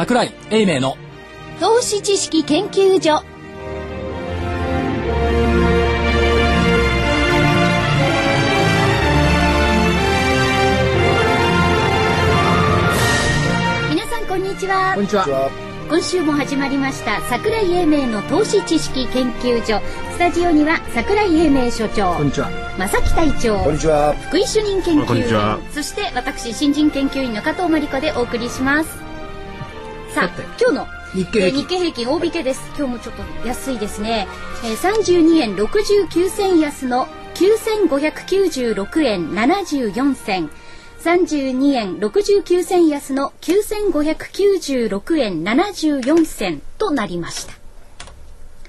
桜井英明の投資知識研究所。皆さんこんにちは。こんにちは。今週も始まりました桜井英明の投資知識研究所。スタジオには桜井英明所長。こんにちは。正木隊長。こんにちは。福井主任研こんにちは。究員そして私新人研究員の加藤真理子でお送りしますさあ今日の日経日経平均大引けです。今日もちょっと安いですね、えー、32円69銭安の9596円74銭。32円69銭安の9596円74銭となりました。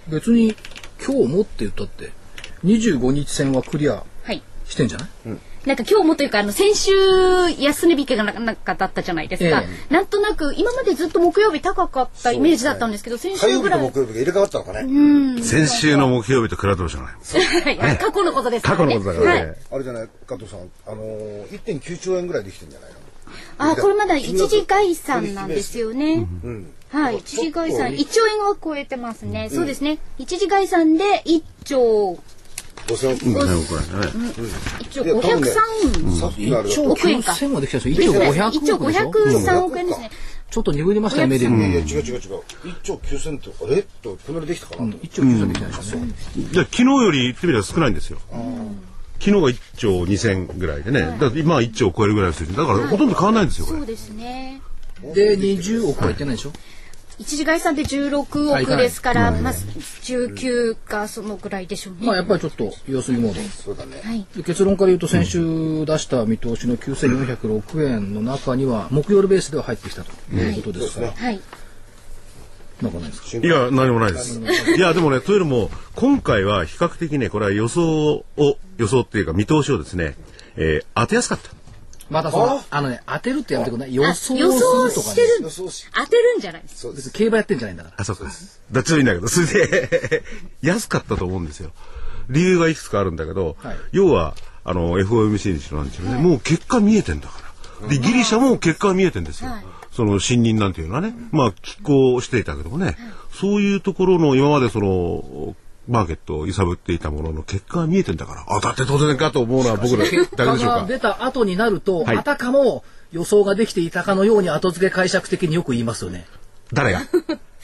別に今日もって言ったって25日線はクリアはい。してんじゃない？なんか今日もというかあの先週安値引けがななんかだったじゃないですか、えなんとなく今までずっと木曜日高かったイメージだったんですけど先火曜日週ぐらいと木曜日が入れ替わったのかね。先週の木曜日と比べてもしょうがない。はい過去のことですからね過去のことだからね。はいあれじゃない、加藤さん、あのー、1.9兆円ぐらいできてんじゃないの？あこれまだ一時概算なんですよね。うん。はい、一時概算ちょっと1兆円は超えてますね。そうですね。一時概算で1兆5000億。うん、これね。1兆いね503さっきのある。1兆億円か千はできたですですよ1ね。兆1兆500億円ですね。ちょっと鈍りましたよ目でいやいや、違う違う違う。1兆9000って、あれっと、こん。なにできたかなと。1兆9000できたん。ですよねで昨日より言ってみれば少ないん。ですよ。昨日が1兆2000ぐらいでね。だから今は1兆超えるぐらいですよ。だからほとん。ど変わらないん。ですよ、そうですね。で20億はいってないでしょ一時概算で16億ですから、まあ19かそのぐらいでしょうね。まあやっぱりちょっと様子見モードそうだね。はい。で結論から言うと先週出した見通しの9406円の中には木曜日ベースでは入ってきたということですから、はい。なんかないですか？いや、何もないです。いや、でもね、というのも、今回は比較的ね、これは予想を、予想っていうか見通しをですね、えー当てやすかった。またそのあ？のね当てるってやめてください？予想する予想とかねしてる。当てるんじゃないですか。そうです。競馬やってんじゃないんだからあ、そうです。どっちでもいいんだけど、それで、安かったと思うんですよ。理由がいくつかあるんだけど、はい要は、あの、FOMC にしろなんでしょうね、もう結果見えてんだから。で、ギリシャも結果見えてんですよ。はいその信任なんていうのはね、まあ、拮抗していたけどもね、そういうところの今までその、マーケットを揺さぶっていたものの結果が見えてんだから、あ、だって当然かと思うのは僕らだけでしょうがか。出た後になると、はいあたかも予想ができていたかのように後付け解釈的によく言いますよね。誰が？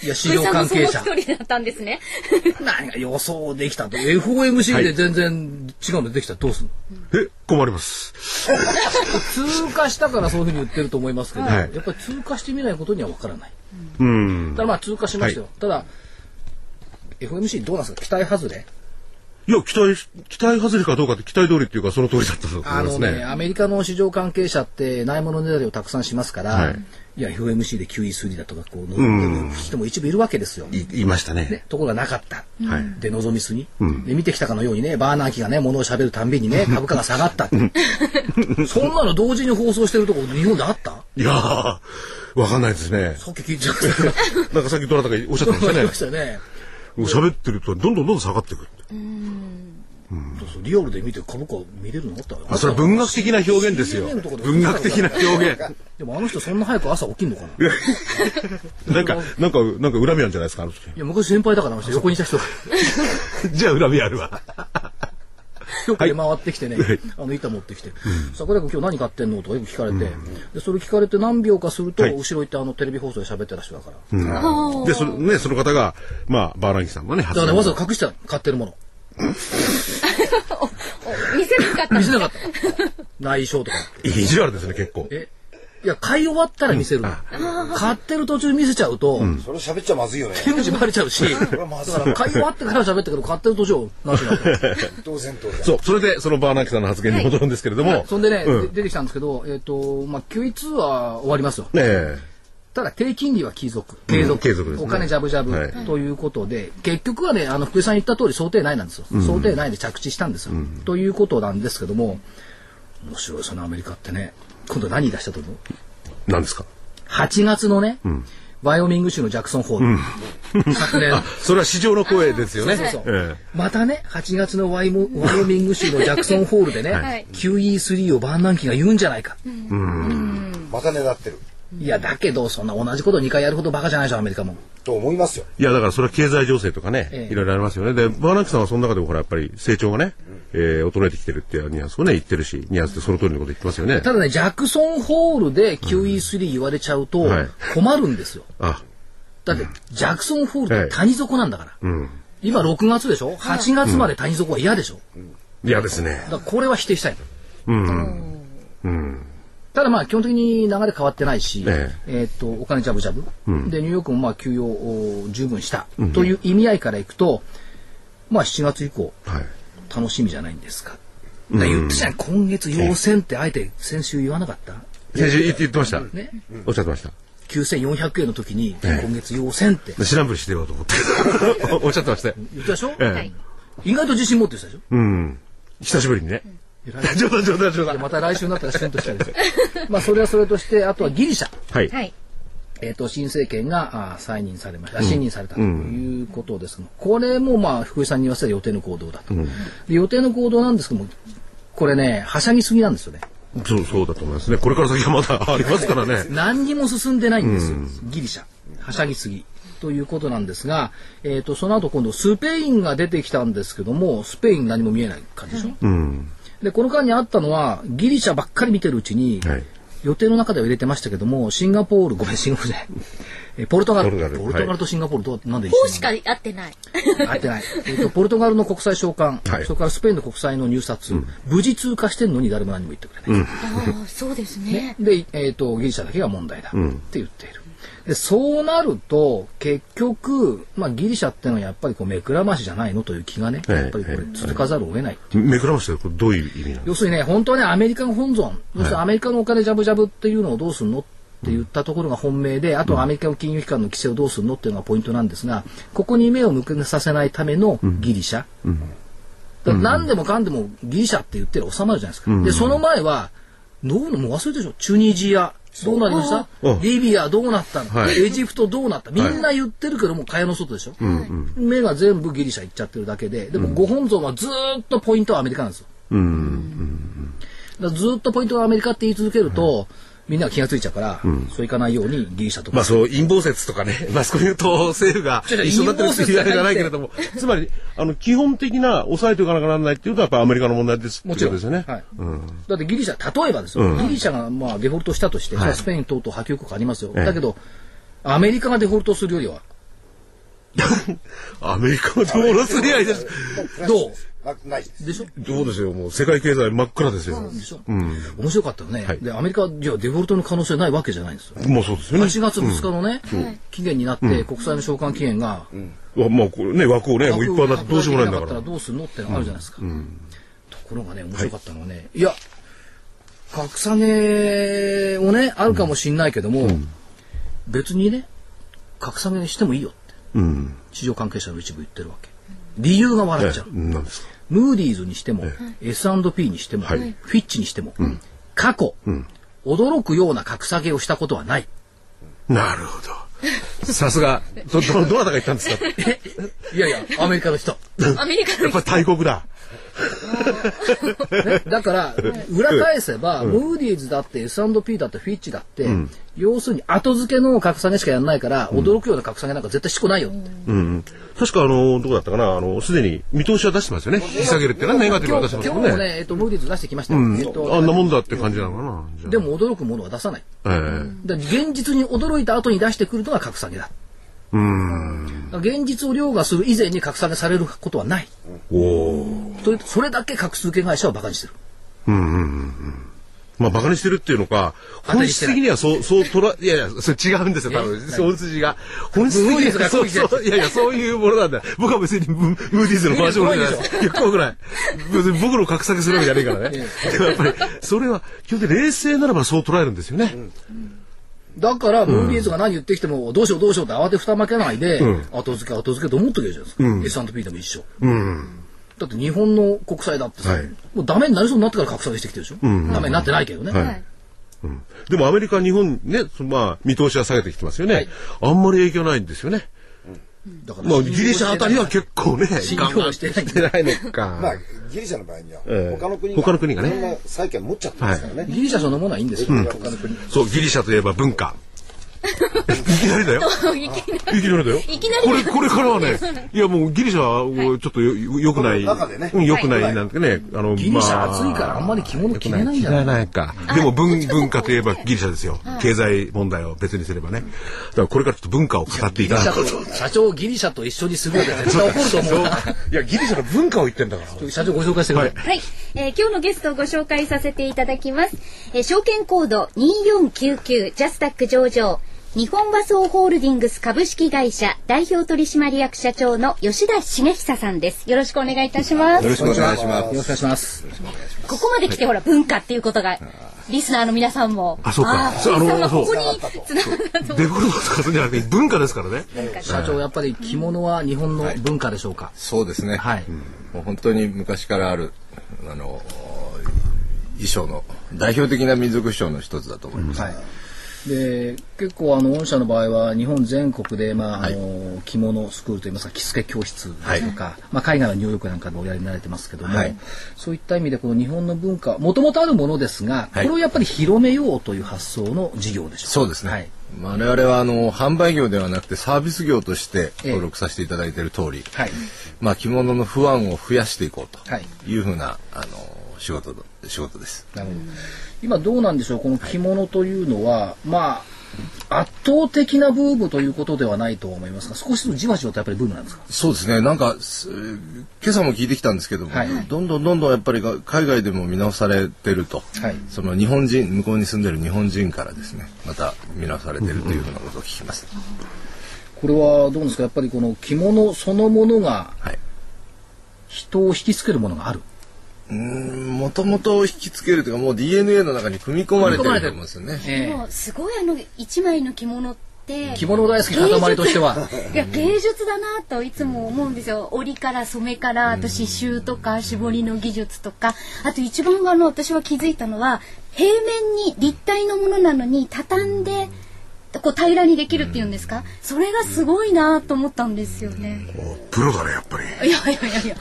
いや、市場関係者一人だったんですね。何が予想できたと。FOMC で全然違うのできたらどうすんの、え、困ります。通過したからそういうふうに言ってると思いますけど、はいやっぱり通過してみないことにはわからない。うん。ただまあ通過しましたよ。ただ、FOMC どうなんですか？期待外れ？いや、期待、期待外れかどうかって期待通りっていうかその通りだったと思いあますね。のね、アメリカの市場関係者ってないものねだりをたくさんしますから、はいい、や、FOMC で QE3 だとか、こう、望む人も一部いるわけですよ。い言いましたね。ね、ところがなかった。はい。で、望みすぎ、で、見てきたかのようにね、バーナーキがね、物を喋るたんびにね、株価が下がったって。そんなの同時に放送してるとこ日本であった？いやー、わかんないですね。さっき聞いちゃった。なんかさっきどなたかおっしゃってましたねましたね。もう喋ってるとどんどんどんどん下がっていくって。そうそうリアルで見て株価見れるの？ってああ、それは文学的な表現ですよ文学的な表現。でもあの人そんな早く朝起きんのかな？いなんか、なんか、なんか恨みあるんじゃないですか、あの人。や、昔先輩だからあの人横にいた人が。じゃあ恨みあるわ。今日回ってきてね、あの板持ってきて「桜井君今日何買ってんの?」とかよく聞かれて、でそれ聞かれて何秒かすると、はい。後ろ行ってあのテレビ放送で喋ってた人だから、で、そのね、その方が、まあ、バーランキさんがね、発だからねわざわざ隠してた買ってるもの。見せなかった。見せなかった。内緒とか。意地悪ですね、結構。えいや買い終わったら見せるの、買ってる途中見せちゃうと、それ喋っちゃまずいよね。手口バレちゃうしだから買い終わってから喋ったけど買ってる途中なしなの当然当然。そう、それで、そのバーナーキさんの発言に戻るんですけれども。そんでね、うんで出てきたんですけど、えっ、と、まあ、QE2 は終わりますよ。ただ低金利は継続、継続、継続ですねお金ジャブジャブ、はいということで、結局はね、あの福井さん言った通り想定内なんですよ。想定内で着地したんですよ。ということなんですけども、面白いですよね、アメリカってね。今度何出したと思う？何ですか ?8 月のね、ワイオミング州のジャクソンホール。昨年。それは市場の声ですよね。そうそうそうえまたね、8月のワイモワイオミング州のジャクソンホールでね、はい QE3 をバーンナンキが言うんじゃないか。またねだってる。いや、だけど、そんな同じこと2回やるほどバカじゃないでしょ、アメリカも。と思いますよ。いや、だからそれは経済情勢とかね、ええいろいろありますよね。で、バーナンキさんはその中でもほら、やっぱり成長がね、えー衰えてきてるっていうニュアンスをね、言ってるし、ニュアンスでその通りのこと言ってますよね。ただね、ジャクソンホールで QE3 言われちゃうとはい困るんですよ。あ、だって、ジャクソンホールって谷底なんだから。今6月でしょ ?8 月まで谷底は嫌でしょ、嫌ですね。だからこれは否定したい。ただまあ基本的に流れ変わってないし、ええーっとお金ジャブジャブ、でニューヨークもまあ休養を十分した、という意味合いからいくと、まあ7月以降はい。楽しみじゃないんですか。だから言ったじゃん、今月要請ってあえて先週言わなかった？先週言ってました。ね、おっしゃってました。9400円の時にええ今月要請ってで知らんぷりしてようと思って。おっしゃってましたよ。言ったでしょ、ええ意外と自信持ってたでしょ？うん。久しぶりにね。冗談冗談冗談。でまた来週になったらシュンとしたいですよ まあそれはそれとしてあとはギリシャ。はい。はい。えー、と新政権があ再任されました、信任されたということですけど、これもまあ福井さんに言わせたら予定の行動だと、で予定の行動なんですけどもこれねはしゃぎすぎなんですよね。そう、そうだと思いますね。これから先はまだありますからね。何にも進んでないんですよ、ギリシャ。はしゃぎすぎということなんですが、えー、とその後今度スペインが出てきたんですけどもスペイン何も見えない感じでしょ、うん。でこの間にあったのはギリシャばっかり見てるうちに、はい。予定の中では入れてましたけどもシンガポールごめんシンガポールじゃない。えポルトガル。ポルトガル。ポルトガルとシンガポールどうなんで一緒こうしか合ってない。合ってない、えっとポルトガルの国際償還、はい。それからスペインの国際の入札、無事通過してるのに誰も何も言ってくれない、ああ、そうですね。で、えっとギリシャだけが問題だって言っている、でそうなると結局、まあ、ギリシャっていうのはやっぱりこう目くらましじゃないのという気がね、ええやっぱりこれ続かざるを得ない、めくらましてこれどういう意味なんです要するにね、本当はね、アメリカが本尊、要するにアメリカのお金ジャブジャブっていうのをどうするのって言ったところが本命で、あとはアメリカの金融機関の規制をどうするのっていうのがポイントなんですが、ここに目を向けさせないためのギリシャ。だから何でもかんでもギリシャって言ってる収まるじゃないですか。で、その前は、どうのもう忘れてるでしょ。チュニジア、どうなりましたうん。リビアどうなったの、はい。エジプトどうなった？みんな言ってるけども、蚊帳の外でしょ、目が全部ギリシャ行っちゃってるだけで、でもご本尊はずーっとポイントはアメリカなんですよ。だからずっとポイントがアメリカって言い続けると、みんなが気がついちゃうから、そういかないようにギリシャとか、まあそう、陰謀説とかね、マスコミと政府が一緒になってるっていうあれじゃないけれども、つまり、あの、基本的な抑えておかなきゃならないっていうと、やっぱりアメリカの問題です。もちろん。ですよね。はい。だってギリシャ、例えばですよ、ギリシャがまあデフォルトしたとして、はスペイン等々波及国ありますよ。ええ。だけど、アメリカがデフォルトするよりは、アメリカの道路すり合いです。どう？なないです。でしょ？どうですよ、もう世界経済真っ暗ですよ。でしょ、面白かったよね、はいで、アメリカ、じゃあデフォルトの可能性ないわけじゃないんですよ。もうそうですよね。8月2日のね、期限になって、国際の償還期限が、わまあ、これね、枠をね、もういっぱいになってどうしようもないんだから。どうするのってのあるじゃないですか。ところがね、面白かったのはね、い、や、格下げをね、あるかもしんないけども、別にね、格下げにしてもいいよって、うん。市場関係者の一部言ってるわけ。理由が笑っちゃう。えなんですか？ムーディーズにしても、S&P にしても、はいフィッチにしても、過去、驚くような格下げをしたことはない。なるほど。さすが、ど、ど、どなたが言ったんですか？いやいや、アメリカの人。アメリカのやっぱり大国だ。ね、だから、裏返せば、ムーディーズだって S&P だってフィッチだって、要するに後付けの格下げしかやらないから、驚くような格下げなんか絶対しこないよって。うん。確かあの、どこだったかな、あの、すでに見通しは出してますよね。引き下げるっていうのはネガティブは出してますもんね。今日もね、えっと、ムーディーズ出してきましたよ。うんえっとあんなもんだって感じなのかな。で、も驚くものは出さない。現実に驚いた後に出してくるのが格下げだ。うん。現実を凌駕する以前に格下げされることはない。おそれだけ格付け会社をバカにしてる。まあ、馬鹿にしてるっていうのか、本質的にはそう、そう捉え、いやいや、それ違うんですよ、多分。本筋が。本質的には、そう、そう、いやいや、そういうものなんだ。僕は別にムムーディーズの話もじゃないです。いや、怖くない。別に僕の格下げするわけじゃねえからね。でもやっぱり、それは、基本的に冷静ならばそう捉えるんですよね。だから、ムーディーズが何言ってきても、どうしようどうしようって慌てふたまけないで、後付け後付けと思っとけばいいじゃないですか。S&P でも一緒。だって日本の国債だってさ、はいもうダメになりそうになってから格下げしてきてるでしょ。ダメになってないけどね。はいでもアメリカ、日本ね、まあ、見通しは下げてきてますよね。はいあんまり影響ないんですよね。だからまあ、ギリシャあたりは結構ね、信用してない。のか。まあ、ギリシャの場合には、ええ。他の国他の国がね。債権持っちゃってますからね。ギリシャそのものはいいんですよ、他の国。そう、ギリシャといえば文化。いきなりだよ。いきないきなりだよ。いきなりこれ、これからはね、いやもうギリシャはちょっとよよくない。よくないなんてね。あの、ギリシャ暑いからあんまり着物着れないんじゃない着れないか。でも文、文化といえばギリシャですよ。経済問題を別にすればね。だからこれからちょっと文化を語っていかないと。社長ギリシャと一緒にするようで絶対怒ると思うないや、ギリシャの文化を言ってんだから。社長ご紹介してください、はい、えー今日のゲストをご紹介させていただきます。えー証券コード2499ジャスタック上場。日本和装ホールディングス株式会社代表取締役社長の吉田茂久さんです。よろしくお願いいたします。よろしくお願いします。よろしくお願いしますここまで来てほら文化っていうことがリスナーの皆さんもあそうかあのここにデフォルトとかするんじゃなくて文化ですからね。社長やっぱり着物は日本の文化でしょうか？そうですね。はいもう本当に昔からあるあの衣装の代表的な民族衣装の一つだと思います。はいで結構あの御社の場合は日本全国で、まああの着物スクールといいますか着付け教室ですとか、まあ、海外はニューヨークなんかでおやりになられてますけども、はい。そういった意味でこの日本の文化もともとあるものですが、はい。これをやっぱり広めようという発想の事業でしょうか？そうですね。はい。我々はあの販売業ではなくてサービス業として登録させていただいている通り、はい。まあ着物の不安を増やしていこうはい。というふうなあの仕事だ仕事です。なるほど今どうなんでしょうこの着物というのは、まあ圧倒的なブームということではないと思いますが少しずつじわじわとやっぱりブームなんですか？そうですね。なんかす今朝も聞いてきたんですけども、はいどんどんどんどんやっぱりが海外でも見直されてると、はいその日本人向こうに住んでる日本人からですね、また見直されてるというふうなことを聞きます。これはどうですか？やっぱりこの着物そのものがはい。人を引きつけるものがあるもともと引きつけるというかもう DNA の中に組み込まれてると思うんですよね。えもうすごいあの一枚の着物って着物大好きな塊としては。いや芸術だなといつも思うんですよ。織りから染めからあと刺繍とか絞りの技術とか。あと一番あの私は気づいたのは平面に立体のものなのに畳んでこう平らにできるっていうんですか？それがすごいなと思ったんですよね。プロだね、やっぱり。いやいやいやいや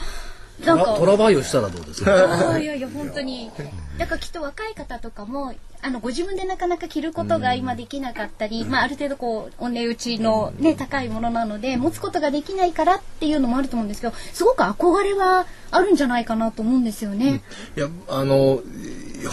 なんか。トラバイをしたらどうですか？いやいや本当に。だからきっと若い方とかもあのご自分でなかなか着ることが今できなかったり、まあ、ある程度こうお値打ちの、ね、高いものなので持つことができないからっていうのもあると思うんですけどすごく憧れはあるんじゃないかなと思うんですよね。いやあの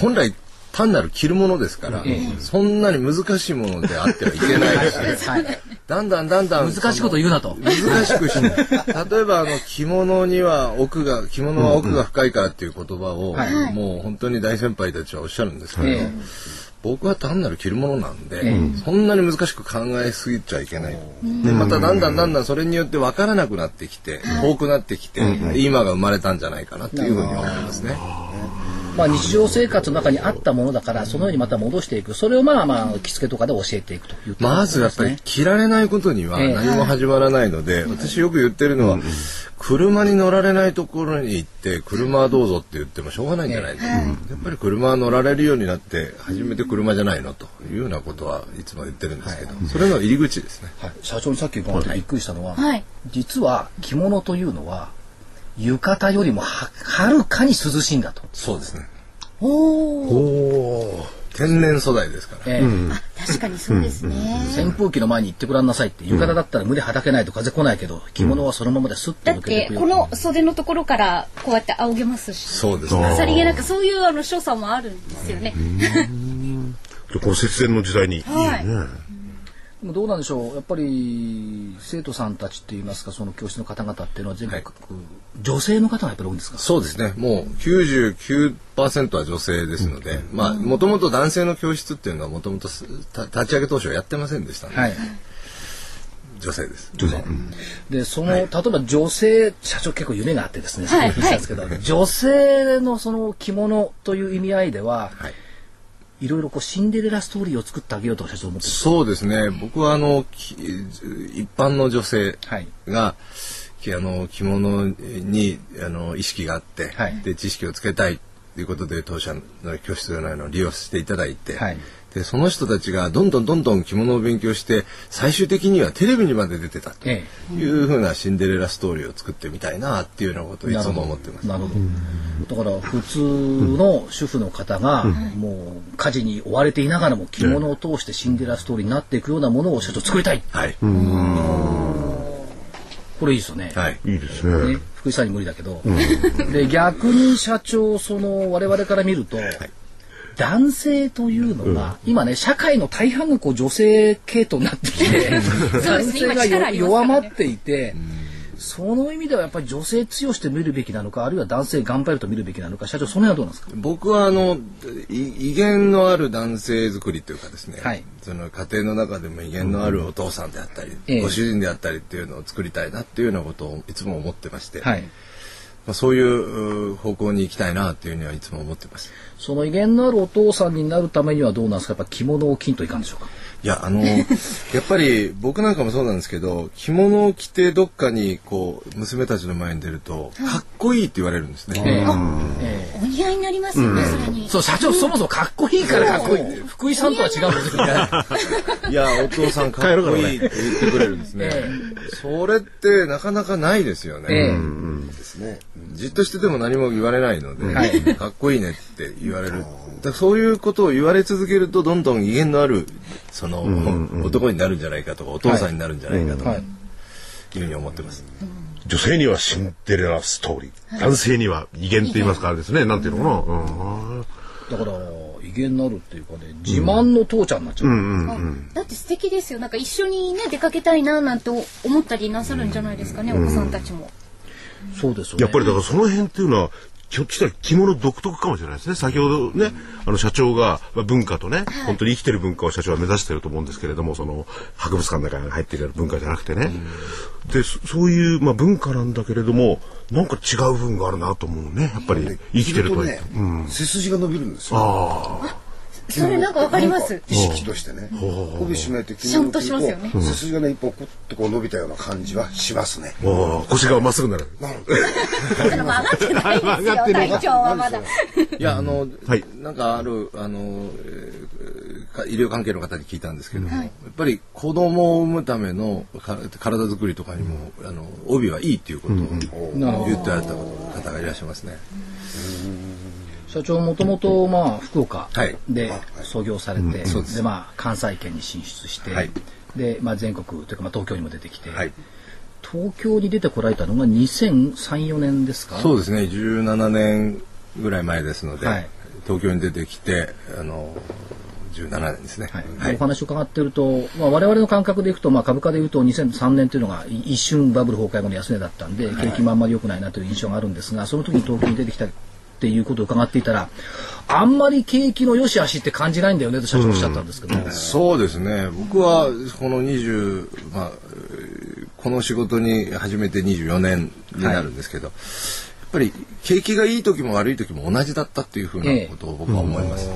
本来単なる着るものですから、そんなに難しいものであってはいけないし、はいだんだんだんだん難しいこと言うなと。難しくして 例えばあの着物には奥が着物は奥が深いからっていう言葉を、はい。もう本当に大先輩たちはおっしゃるんですけど、ええ僕は単なる着るものなんで、えそんなに難しく考えすぎちゃいけない、でまただんだんだんだんそれによって分からなくなってきて、遠くなってきて、今が生まれたんじゃないかなっていうふうに思いますね。まあ日常生活の中にあったものだからそのようにまた戻していく。それをまあまあ着付けとかで教えていくという。まずやっぱり着られないことにはええ。何も始まらないので、私よく言ってるのは、車に乗られないところに行って車はどうぞって言ってもしょうがないんじゃないですか、やっぱり車は乗られるようになって初めて車じゃないのというようなことはいつも言ってるんですけど、それの入り口ですね。はい。社長にさっき伺ってびっくりしたのは、はい。実は着物というのは浴衣よりもははるかに涼しいんだと。そうですね。おお天然素材ですから。ええ。確かにそうですね。扇風機の前に行ってごらんなさいって。浴衣だったら胸はだけないと風来ないけど着物はそのままでスッとだっ抜けていくよ。てこの袖のところからこうやって仰げますし。そうですね。さりげなくそういうあの所作もあるんですよね。この節電の時代に。はい。いね。でもどうなんでしょう。やっぱり生徒さんたちっていいますかその教室の方々っていうのは全国、女性の方がやっぱり多いんですか？そうですね。もう99%は女性ですので、まあ、もともと男性の教室っていうのはもともとすた立ち上げ当初はやってませんでしたので、はい。女性です。でその、例えば女性社長結構夢があってですね、はい。さっき言ったんですけど、女性のその着物という意味合いでは、はい。いろいろこうシンデレラストーリーを作ってあげようと社長思ってるそうですね。僕はあのき一般の女性はいあの着物にあの意識があって、はいで知識をつけたいということで当社の教室のようなのを利用していただいて、はいでその人たちがどんどんどんどん着物を勉強して最終的にはテレビにまで出てたとえいうふうなシンデレラストーリーを作ってみたいなっていうようなことをいつも思ってます。なるほど。だから普通の主婦の方がもう家事に追われていながらも着物を通してシンデレラストーリーになっていくようなものを社長作りたい。はい、これいいですよね。はい。いいですね。ね、福井さんに無理だけど、で逆に社長その我々から見ると、男性というのが、今ね社会の大半がこう女性系統になってきて男性が弱まっていて、その意味ではやっぱり女性強しと見るべきなのかあるいは男性頑張ると見るべきなのか社長その辺はどうなんですか？僕はあのい威厳のある男性作りというかですね、はい。その家庭の中でも威厳のあるお父さんであったり、ええ。ご主人であったりっていうのを作りたいなっていうようなことをいつも思ってまして、はい。まあ、そういうう方向に行きたいなっていうにはいつも思ってます。その威厳のあるお父さんになるためにはどうなんですか？やっぱ着物を着んといかんでしょうか？いやあの やっぱり僕なんかもそうなんですけど着物を着てどっかにこう娘たちの前に出るとかっこいいって言われるんですね。ええお似合いになりますよね、それに。そう社長そもそもかっこいいからかっこいい福井さんとは違うんですよね いやお父さんかっこいいって言ってくれるんですね。それってなかなかないですよね。ええですね。じっとしてても何も言われないので、はいかっこいいねって言われる。そういうことを言われ続けるとどんどん威厳のあるその、男になるんじゃないかとかお父さんになるんじゃないかとか、はいいうふうに思ってます。女性にはシンデレラストーリー。男性には威厳って言いますかあれですね。なんていうのかな。うんだから威厳なるっていうかね自慢の父ちゃんになっちゃう、あだって素敵ですよ。なんか一緒にね出かけたいななんて思ったりなさるんじゃないですかね、お子さんたちも。そうですよねやっぱりだからその辺っていうのは、ひょっとしたら着物独特かもしれないですね。先ほどね、あの社長が、まあ、文化とね、本当に生きてる文化を社長は目指してると思うんですけれども、その博物館の中に入っている文化じゃなくてね。で、そそういう、まあ、文化なんだけれども、なんか違う部分があるなと思うね。やっぱり生きてるとねて。、背筋が伸びるんですよ。それなんかわかります。意識としてね。帯締めてシャンとしますよね背筋がね一本クッとこう伸びたような感じはしますね。腰がまっすぐなる。その曲がってないですよ、体調はまだ。いやあの、はいなんかあるあの、医療関係の方に聞いたんですけども、やっぱり子供を産むためのか体作りとかにも、あの帯はいいっていうことを言ってあった方がいらっしゃいますね。社長もともとまあ福岡はい。で創業されて、そうです。でまあ関西圏に進出して、はい。でまあ全国というかまあ東京にも出てきて、はい。東京に出てこられたのが2003、4年ですか？そうですね。17年ぐらい前ですので、はい。東京に出てきてあの17年ですね。はい。はい。お話を伺ってると、まあ、我々の感覚でいくと、まあ、株価でいうと2003年というのがい一瞬バブル崩壊後の安値だったんで、景気もあんまり良くないなという印象があるんですがその時に東京に出てきたっていうことを伺っていたらあんまり景気の良し悪しって感じないんだよねと社長おっしゃったんですけど、そうですね。僕はこの20まあえーこの仕事に始めて24年になるんですけど、やっぱり景気がいい時も悪い時も同じだったっていうふうなことを僕は思います。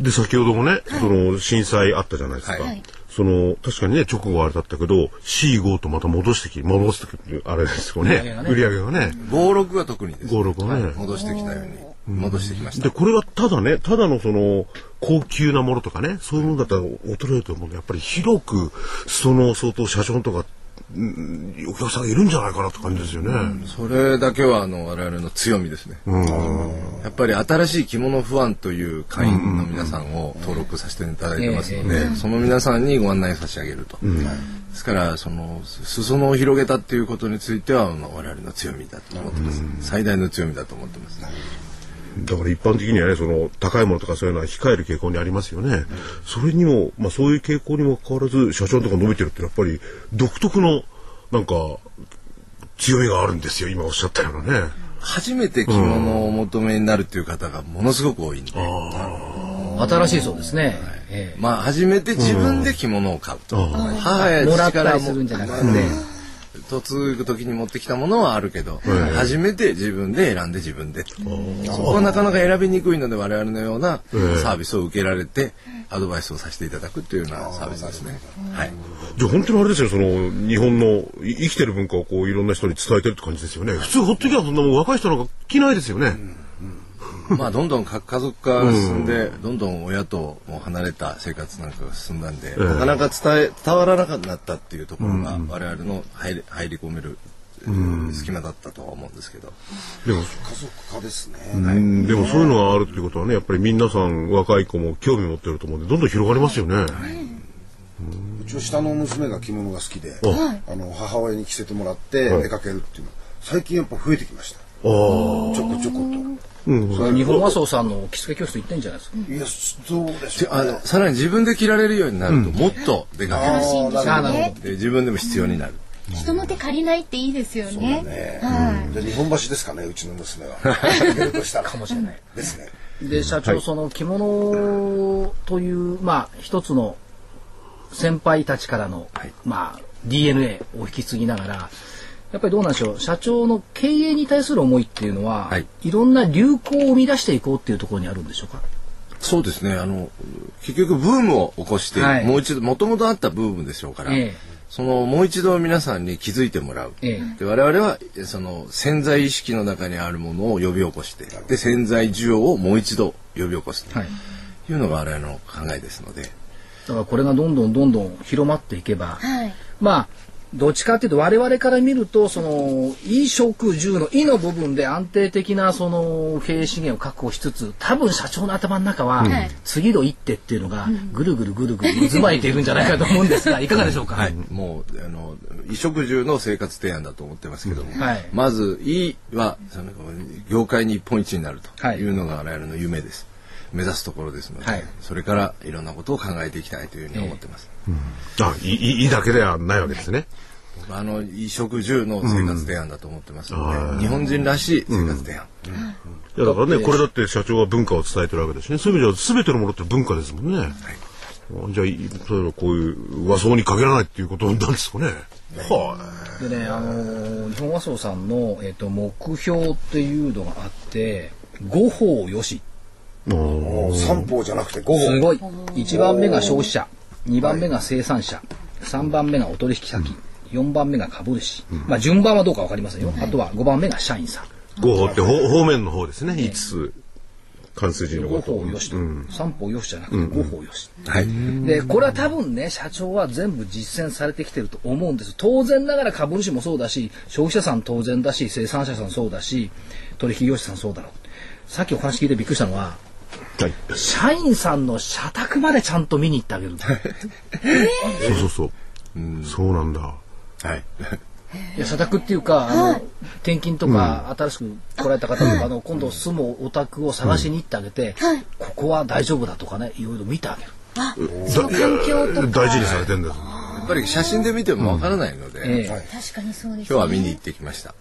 で、先ほどもね、その震災あったじゃないですか。はいその、確かにね、直後はあれだったけど、C5 とまた戻してき、戻してきて、あれですよね。売り上げがね。56が特にです、56はねはい戻してきたように戻してきました。で、これがただね、ただのその、高級なものとかね、そういうものだったら衰えると思うんで、やっぱり広く、その、相当社長とか、うんお客さんがいるんじゃないかなって感じですよね。それだけはあの我々の強みですね。やっぱり新しい着物不安という会員の皆さんを登録させていただいてますので、その皆さんにご案内差し上げると。ですからその裾野を広げたっていうことについてはあの我々の強みだと思ってます。最大の強みだと思ってます。だから一般的にはね、その、高いものとかそういうのは控える傾向にありますよね。それにも、まあそういう傾向にもかかわらず、社長のとか伸びてるってやっぱり、独特の、なんか、強みがあるんですよ、今おっしゃったようなね。初めて着物をお求めになるっていう方がものすごく多いんで、新しいそうですね、ええまあ初めて自分で着物を買うと。母やもらった父からりするんじゃなくて、嫁ぐ時に持ってきたものはあるけど、初めて自分で選んで自分でそこはなかなか選びにくいので我々のようなサービスを受けられてアドバイスをさせていただくっていうようなサービスですね。はい。じゃあ本当にあれですよ、その、日本のい生きてる文化をこう、いろんな人に伝えてるって感じですよね。普通ほっときゃそんなもん若い人なんか着ないですよね。まあどんどん核家族化が進んで、どんどん親とも離れた生活なんかが進んだんで、なかなか伝え伝わらなくなったっていうところが我々の入り入り込める、隙間だったとは思うんですけど。でも、家族化ですね。うん。でもそういうのがあるっていうことはね、やっぱり皆さん若い子も興味持ってると思うんで、どんどん広がりますよね。うちの下の娘が着物が好きで、あ。の母親に着せてもらって出かけるっていうの、最近やっぱ増えてきました。ちょこちょこと。それ日本和装さんの着付け教室行ってんじゃないですか？いや、そうでしょう。あのさらに自分で着られるようになると、もっと出かける楽しいんでしょうあーなるね。で自分でも必要になる。人の手借りないっていいですよね。ねはい。じゃあ日本橋ですかね、うちの娘は。行けるとしたら。かもしれない。ですね。で社長、その着物というまあ一つの先輩たちからの、まあ DNA を引き継ぎながらやっぱりどうなんでしょう社長の経営に対する思いっていうのは、はいい、ろんな流行を生み出していこうっていうところにあるんでしょうか？そうですね。あの結局ブームを起こして、はいもう一度元々あったブームでしょうから、ええそのもう一度皆さんに気づいてもらう。えで我々はその潜在意識の中にあるものを呼び起こして、で潜在需要をもう一度呼び起こすとはいいうのが我々の考えですので。だからこれがどんどんどんどん広まっていけば、はい。まあどっちかっていうと我々から見るとその衣食住の衣の部分で安定的なその経営資源を確保しつつ多分社長の頭の中は、はい。次の一手っていうのがぐるぐるぐるぐる渦巻いているんじゃないかと思うんですがいかがでしょうか、はい、もうあの衣食住の生活提案だと思ってますけども、はいまず「い」はその業界日本一になるとはいいうのが我々の夢です。目指すところですので、はいそれからいろんなことを考えていきたいというふうに思ってます。あ、いい、いいだけではないわけですね。あの衣食住の生活提案だと思ってますので、日本人らしい生活提案。いやだからね、これだって社長は文化を伝えてるわけですしね。そういう意味では全てのものって文化ですもんね。じゃあ、い例えばこういう和装に限らないっていうことなんですかね。はでね、あのー日本和装さんの、えっと目標っていうのがあって五法よし三方じゃなくて五方。すごい。1番目が消費者。2番目が生産者。3番目がお取引先。4番目が株主、まあ順番はどうか分かりませんよ、あとは5番目が社員さん。五法って方方面の方ですね。5つ。関数字の五こと。法よしと、三法よしじゃなくて五法よし、はい。でこれは多分ね社長は全部実践されてきてると思うんです。当然ながら株主もそうだし消費者さん当然だし生産者さんそうだし取引業者さんそうだろう。さっきお話聞いてびっくりしたのははい。社員さんの社宅までちゃんと見に行ってあげるそうそうそう。そうなんだ。はい。いや社宅っていうか、あの転勤とか、新しく来られた方とかの、今度住むお宅を探しに行ってあげて、ここは大丈夫だとかねいろいろ見てあげる。その環境とか。大事にされてんだよ。やっぱり写真で見てもわからないので、ええ確かにそうです、ね。今日は見に行ってきました。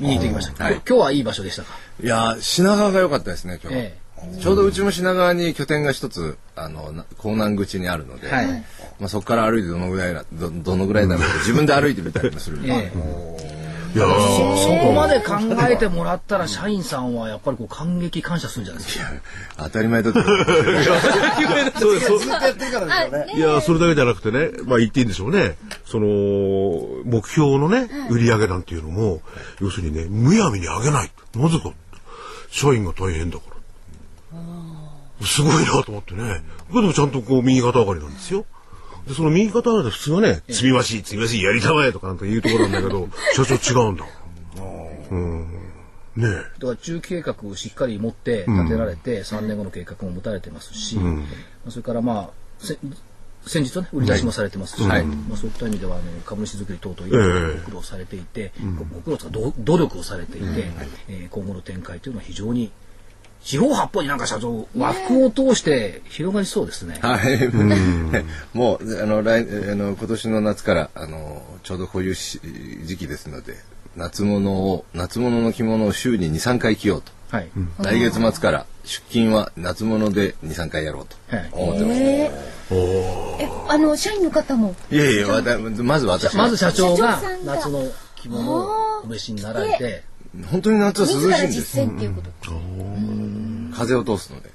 見に行ってきました、はい今日はいい場所でしたか？いやー品川が良かったですね今日は、えちょうどうちも品川に拠点が一つあのな港南口にあるので、はいまあ、そこから歩いてどのぐらいだどどのぐらいだろうって自分で歩いてみたりもするんで、ええいやーそこまで考えてもらったら社員さんはやっぱりこう感激感謝するんじゃないですか？当たり前だと思う そうそうずっとやってるからですよね。いや、それだけじゃなくてね、まあ言っていいんでしょうね。その、目標のね、売り上げなんていうのも、要するにね、むやみに上げない。なぜか。社員が大変だから。すごいなと思ってね。でもちゃんとこう右肩上がりなんですよ。で、その右肩上がりで普通はね、積み増し、積み増し、やりたまえとかなんて言うところなんだけど、社長違うんだ。うん。ねえ。だから中期計画をしっかり持って立てられて、3年後の計画も持たれてますし、まあそれからまあせ先日はね売り出しもされてますし、はいまあ、そういった意味ではあの株主作り等々いろいろご苦労されていて、ご苦労とかど努力をされていて、えー今後の展開というのは非常に四方八方になんか社長和服を通して広がりそうですね。はい、もうあの来あの今年の夏からあのちょうどこういうし時期ですので夏物を夏物の着物を週に23回着ようと、はい。来月末から出勤は夏物で23回やろうとはい。思ってます、ええあの社員の方も？いやいやまず私まず社長が夏の着物をお召しになられて、本当に夏は涼しいんです。実践っていうこと。風を通すので。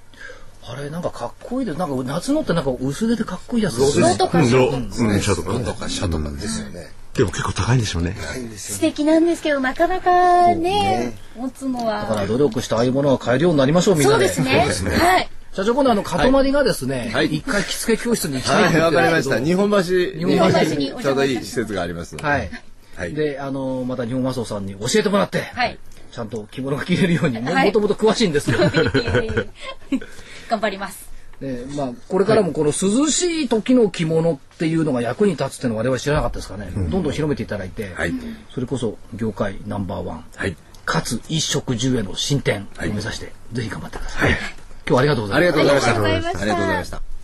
あれなんかかっこいいです。なんか夏のってなんか薄手でかっこいいやつ。ロードローとか。シャとかシャとかですよね、でも結構高いんでしょうね。素敵なんですけどなかなかね持つのは。だから努力してああいうものは買えるようになりましょうみんなで。そうですね。はい。社長今度あの塊ががですね一回着付け教室に行きたいわかりました。日本橋日本橋ににちょうどいい施設があります。はいはい。であのまた日本和装さんに教えてもらってはい。ちゃんと着物が着れるようにもはい。もともと詳しいんですけど。頑張ります。でまあこれからもこの涼しい時の着物っていうのが役に立つっていうのは我々知らなかったですからね、どんどん広めていただいて、はい。それこそ業界ナンバーワン、はい。かつ一食十円の進展を目指して、ぜひ頑張ってください、はい。今日はありがとうございました。ありがとうございました。ありがとうございました。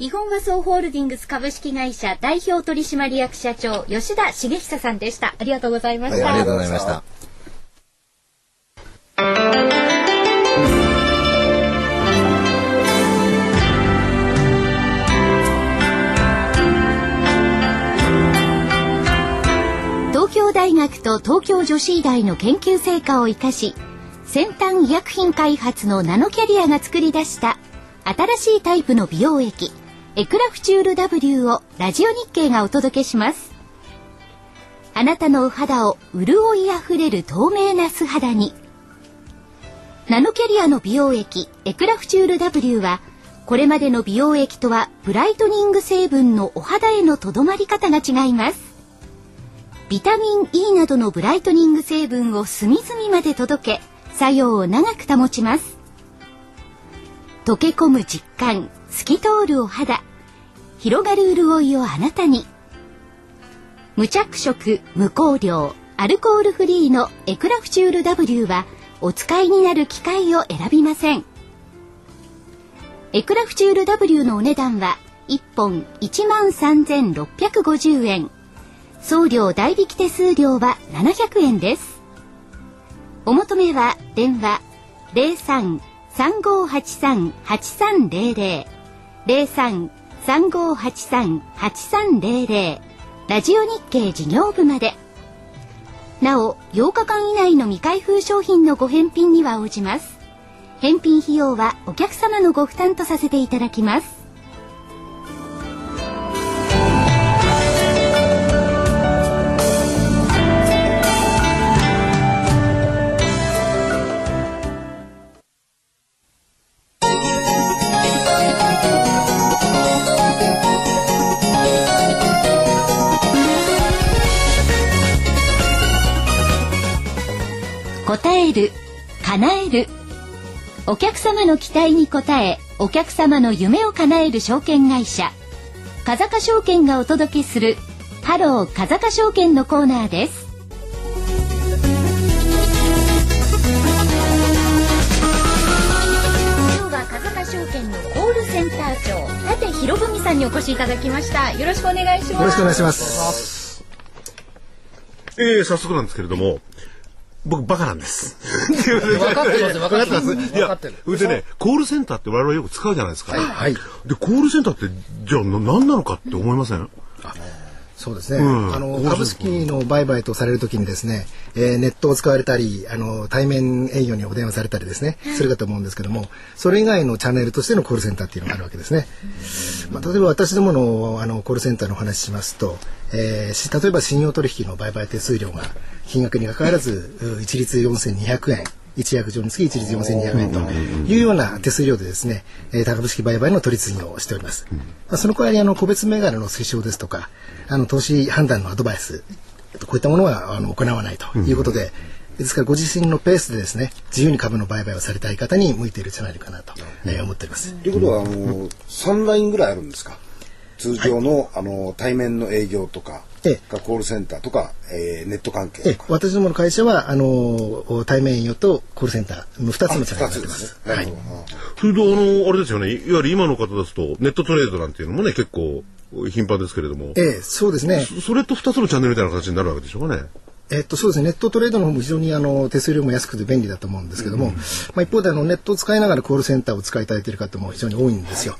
日本和装ホールディングス株式会社代表取締役社長吉田茂久さんでした。ありがとうございました、ありがとうございました。東京大学と東京女子医大の研究成果を生かし先端医薬品開発のナノキャリアが作り出した新しいタイプの美容液エクラフチュール W をラジオ日経がお届けします。あなたのお肌を潤いあふれる透明な素肌に。ナノキャリアの美容液エクラフチュール W はこれまでの美容液とはブライトニング成分のお肌へのとどまり方が違います。ビタミン E などのブライトニング成分を隅々まで届け作用を長く保ちます。溶け込む実感透き通るお肌。広がる潤いをあなたに。無着色無香料アルコールフリーのエクラフチュール W はお使いになる機械を選びません。エクラフチュール W のお値段は1本1万3650円。送料代引き手数料は700円です。お求めは電話03-3583-8300 03-3583-8300ラジオ日経事業部まで。なお、8日間以内の未開封商品のご返品には応じます。返品費用はお客様のご負担とさせていただきます。答える叶える。お客様の期待に応えお客様の夢を叶える証券会社。風賀証券がお届けするハロー風賀証券のコーナーです。今日は風賀証券のコールセンター長立博文さんにお越しいただきました。よろしくお願いします。よろしくお願いします。えー、早速なんですけれども、僕バカなんです。分かってます分かってますいや分かってる、それでね、コールセンターって我々よく使うじゃないですか。はい。で、コールセンターって、じゃあな何なのかって思いません？そうですね。うんあの、株式の売買とされるときにですね、えーネットを使われたり、あの、対面営業にお電話されたりですね、するかと思うんですけども、それ以外のチャンネルとしてのコールセンターっていうのがあるわけですね。まあ、例えば私どものあのコールセンターのお話ししますと、え例えば信用取引の売買手数料が金額に関わらず、う一律4200円。一約上につき一律4200円というような手数料でですね、えー、高株式売買の取り次ぎをしております。まあ、その代わりあの個別銘柄の推奨ですとか、あの投資判断のアドバイス、こういったものはあの行わないということで、ですからご自身のペースでですね、自由に株の売買をされたい方に向いているチャンネルかなと、えー思っております。ということは、あの、3ラインぐらいあるんですか？通常の、あの、対面の営業とか、ええコールセンターとか、えーネット関係えとか。私どもの会社はあの対面営業とコールセンターの2つのチャンネル2つでになってますす。ね。なはい。それで、あの、あれですよね、いわゆる今の方ですと、ネットトレードなんていうのもね、結構頻繁ですけれども、ええそうですね。そそれと2つのチャンネルみたいな形になるわけでしょうかね。えっと、そうですね。ネットトレードの方も非常にあの手数料も安くて便利だと思うんですけども、まあ、一方であのネットを使いながらコールセンターを使いいただいている方も非常に多いんですよ。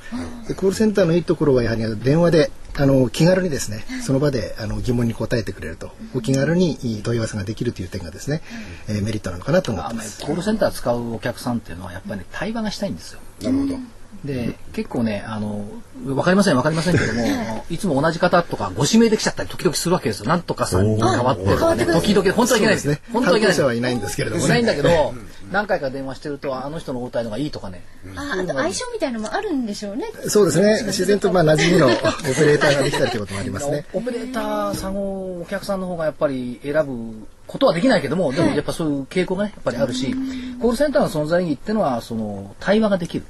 でコールセンターのいいところはやはり電話であの気軽にですね、その場であの疑問に答えてくれると、お気軽に問い合わせができるという点がですね、えーメリットなのかなと思ってます。コールセンター使うお客さんっていうのはやっぱり、ね、対話がしたいんですよ。なるほど。で結構ねあの分かりません分かりませんけども いつも同じ方とかご指名できちゃったり時々するわけですよ。なんとかさんに変わってとかね。時々本当はいけないですね。本当はいけない者はいないんですけれども、ね、いないんだけど何回か電話してるとあの人の応対のがいいとかね。ああと相性みたいなのもあるんでしょうね。そうですね。自然とまあ馴染みのオペレーターができたりということもありますね。オペレーターさんをお客さんの方がやっぱり選ぶことはできないけどもでもやっぱそういう傾向がねやっぱりあるしコールセンターの存在意義っていうのはその対話ができる、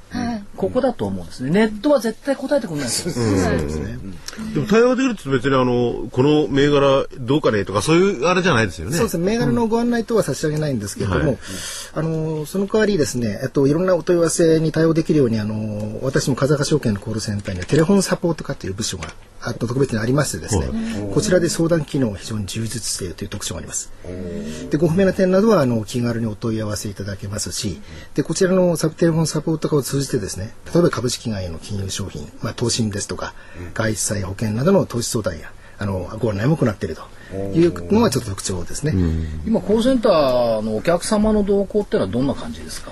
ここだと思うんですね。ネットは絶対答えてくれないです。よ、でも対話できるって別にあのこの銘柄どうかねとかそういうあれじゃないですよね。そうですね。銘柄のご案内とは差し上げないんですけれども、はい。あのその代わりですね、えっと、いろんなお問い合わせに対応できるようにあの私も風賀証券のコールセンターにはテレフォンサポート課という部署があと特別にありましてですね、こちらで相談機能が非常に充実しているという特徴があります。でご不明な点などはあの気軽にお問い合わせいただけますしでこちらのサブテレフォンサポート課を通じてですね例えば株式外の金融商品、まあ、投資ですとか外債保険などの投資相談やあのご案内も行っているというのがちょっと特徴ですね。今コールセンターのお客様の動向っていうのはどんな感じですか？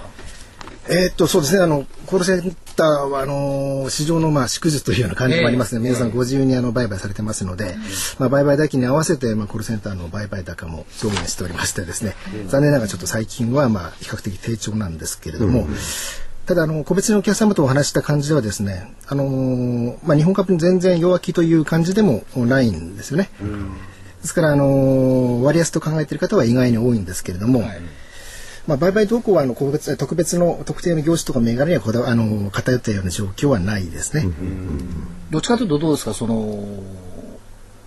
えーっとそうですねあのコールセンターはあの市場のまあ縮図というような感じもありますね、皆さんご自由にあの売買されてますので、まあ、売買代金に合わせてまあコールセンターの売買高も上限しておりましてですね、残念ながらちょっと最近はまあ比較的低調なんですけれども、ただあの個別にお客様とお話した感じではですね、あのーまあ、日本株に全然弱気という感じでもないんですよね。ですから、あのー割安と考えている方は意外に多いんですけれども、まあ、売買動向はあの個別特別の特定の業種とか銘柄にはこだわあの偏ったような状況はないですね。どっちかというとどうですか？その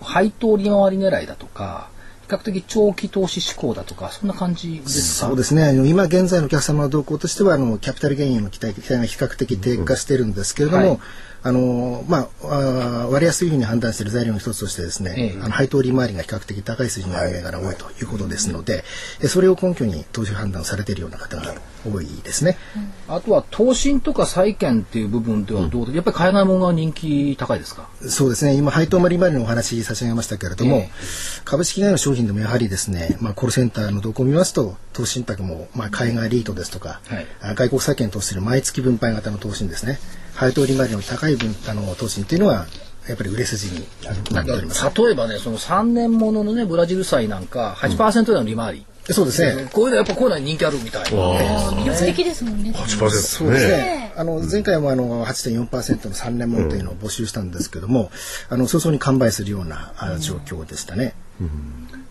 配当利回り狙いだとか比較的長期投資志向だとかそんな感じですか？そうですね。あの今現在のお客様の動向としてはあのキャピタルゲインへの期待期待が比較的低下しているんですけれども、はいあのまあ割安というふうに判断している材料の一つとしてですね、ええ。あの配当利回りが比較的高い水準の銘柄が多いということですので、えそれを根拠に投資判断されているような方が多いですね。あとは投信とか債券っていう部分ではどうで、やっぱり海外ものが人気高いですか？そうですね。今配当利回りのお話差し上げましたけれども、ええ。株式以外の商品でもやはりですね、まあ、コールセンターの動向を見ますと投資信託も、まあ、海外リートですとか、はい。あ外国債券に投資する毎月分配型の投資ですね配当利回りの高い分あの投資っていうのはやっぱり売れ筋になっております。例えばねその3年もののねブラジル債なんか8%台の利回り、そうですね。こういうのやっぱこういうのに人気あるみたいな魅力的ですもんね。8%そうですね。あの前回もあの8.4%の3年ものというのを募集したんですけども、あの早々に完売するようなあ状況でしたね。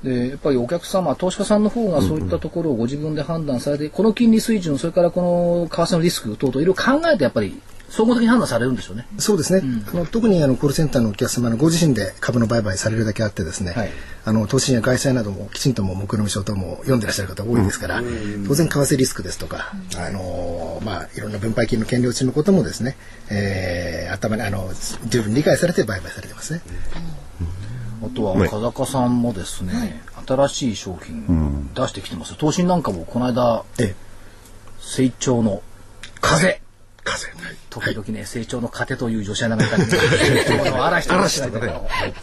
でやっぱりお客様投資家さんの方がそういったところをご自分で判断されて、この金利水準それからこの為替のリスク等々いろいろ考えてやっぱり総合的に判断されるんでしょうね。そうですね、あの特にあのコールセンターのお客様のご自身で株の売買されるだけあってですね、はい。あの投資や外債などもきちんとも目論見書等も読んでらっしゃる方多いですから、当然為替リスクですとか、あのまあいろんな分配金の権利落ちのこともですね、えー頭にあの十分理解されて売買されてますね。あとは風香さんもですね、新しい商品出してきてます。投信なんかもこの間え。成長の風。風時々ね、成長の糧という女子アナがいたり、成長の嵐とか嵐とかね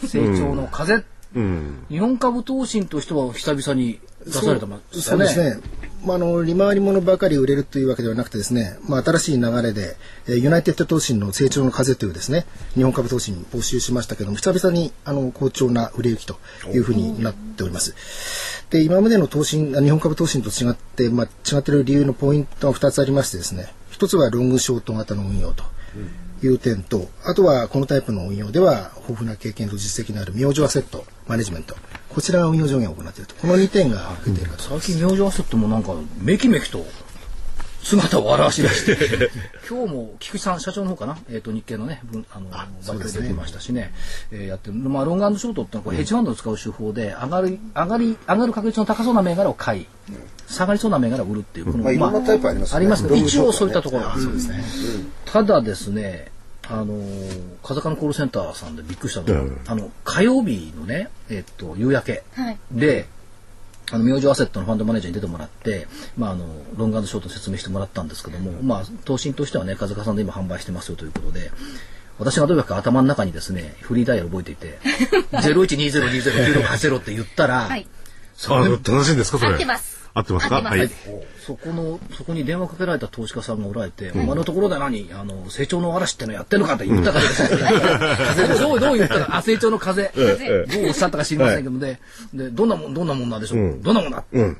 成長の風。うん日本株投信としては久々に出されてますよね。そうですね。まあ、あの利回りものばかり売れるというわけではなくてですね、まあ、新しい流れで、えーユナイテッド投信の成長の風というですね日本株投信募集しましたけども久々にあの好調な売れ行きというふうになっております。で今までの投信あ日本株投信と違って、まあ、違っている理由のポイントが2つありましてですね一つはロングショート型の運用と。いう点とあとはこのタイプの運用では豊富な経験と実績のある明星アセットマネジメントこちらが運用上限を行っているとこの2点が出ているかと最近明星アセットもなんかめきめきと姿を現し出して。今日も菊池さん社長の方かな、えー、と日経のね分あのバイトで出てましたしね。えーやってる、まあ、ロングショートってのはこれヘッジファンドを使う手法で上がる上がり上がる確率の高そうな銘柄を買い下がりそうな銘柄を売るっていうこの、まあいろんなタイプありますね。ありますね。一応そういったところ。なん。ですね。ただですねあのー風間のコールセンターさんでびっくりしたのは、あの火曜日のね、えっと夕焼けはい。で、あの明星アセットのファンドマネージャーに出てもらって、まあ、あのロングショート説明してもらったんですけども、まあ、投信としてはね風間さんで今販売してますよということで私がどういうわけか頭の中にですねフリーダイヤル覚えていて 0120209680って言ったら、はい。それあの正しいんですかそれ合ってます。合ってますか？はい。そこの、そこに電話かけられた投資家さんがおられて、お前のところで何、あの、成長の嵐ってのやってるのかって言ったからですよ。どう、どう言った？ら、あ、成長の風。どうおっしゃったか知りませんけどもね、で、どんなもん、どんなもんなんでしょう？どんなもんだって。